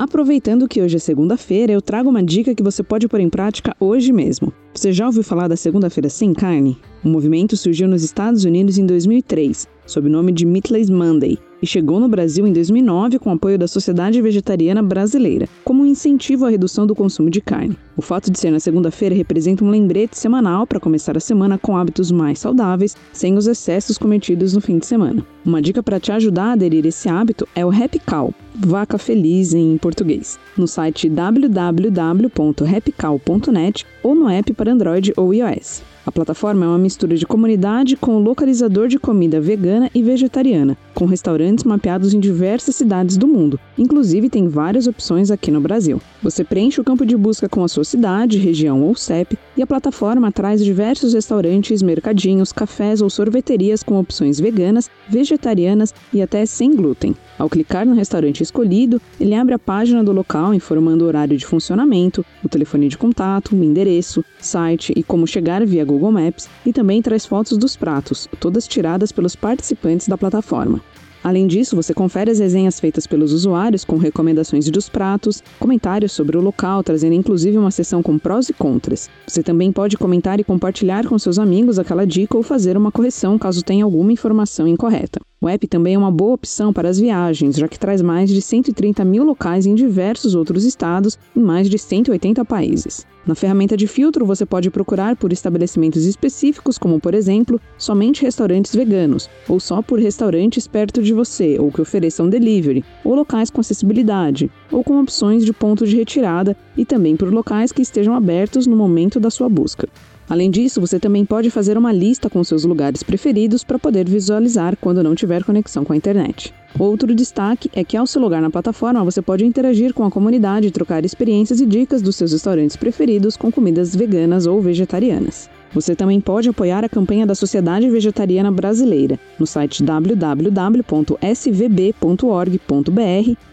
Aproveitando que hoje é segunda-feira, eu trago uma dica que você pode pôr em prática hoje mesmo. Você já ouviu falar da Segunda-feira Sem Carne? O movimento surgiu nos Estados Unidos em 2003, sob o nome de Meatless Monday, e chegou no Brasil em 2009 com apoio da Sociedade Vegetariana Brasileira, como um incentivo à redução do consumo de carne. O fato de ser na segunda-feira representa um lembrete semanal para começar a semana com hábitos mais saudáveis, sem os excessos cometidos no fim de semana. Uma dica para te ajudar a aderir esse hábito é o Happy Cow, vaca feliz em português, no site www.happycow.net ou no app para Android ou iOS. A plataforma é uma mistura de comunidade com localizador de comida vegana e vegetariana, com restaurantes mapeados em diversas cidades do mundo. Inclusive, tem várias opções aqui no Brasil. Você preenche o campo de busca com a sua cidade, região ou CEP, e a plataforma traz diversos restaurantes, mercadinhos, cafés ou sorveterias com opções veganas, vegetarianas e até sem glúten. Ao clicar no restaurante escolhido, ele abre a página do local informando o horário de funcionamento, o telefone de contato, o endereço, site e como chegar via Google Maps, e também traz fotos dos pratos, todas tiradas pelos participantes da plataforma. Além disso, você confere as resenhas feitas pelos usuários com recomendações dos pratos, comentários sobre o local, trazendo inclusive uma seção com prós e contras. Você também pode comentar e compartilhar com seus amigos aquela dica ou fazer uma correção caso tenha alguma informação incorreta. O app também é uma boa opção para as viagens, já que traz mais de 130 mil locais em diversos outros estados e mais de 180 países. Na ferramenta de filtro, você pode procurar por estabelecimentos específicos, como, por exemplo, somente restaurantes veganos, ou só por restaurantes perto de você, ou que ofereçam delivery, ou locais com acessibilidade, ou com opções de ponto de retirada, e também por locais que estejam abertos no momento da sua busca. Além disso, você também pode fazer uma lista com seus lugares preferidos para poder visualizar quando não tiver conexão com a internet. Outro destaque é que ao se logar na plataforma, você pode interagir com a comunidade e trocar experiências e dicas dos seus restaurantes preferidos com comidas veganas ou vegetarianas. Você também pode apoiar a campanha da Sociedade Vegetariana Brasileira no site www.svb.org.br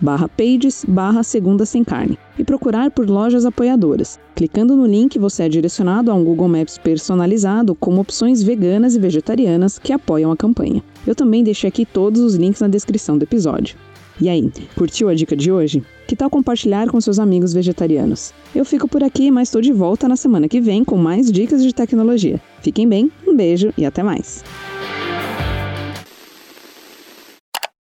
barra pages barra segunda sem carne e procurar por lojas apoiadoras. Clicando no link, você é direcionado a um Google Maps personalizado com opções veganas e vegetarianas que apoiam a campanha. Eu também deixei aqui todos os links na descrição do episódio. E aí, curtiu a dica de hoje? Que tal compartilhar com seus amigos vegetarianos? Eu fico por aqui, mas estou de volta na semana que vem com mais dicas de tecnologia. Fiquem bem, um beijo e até mais!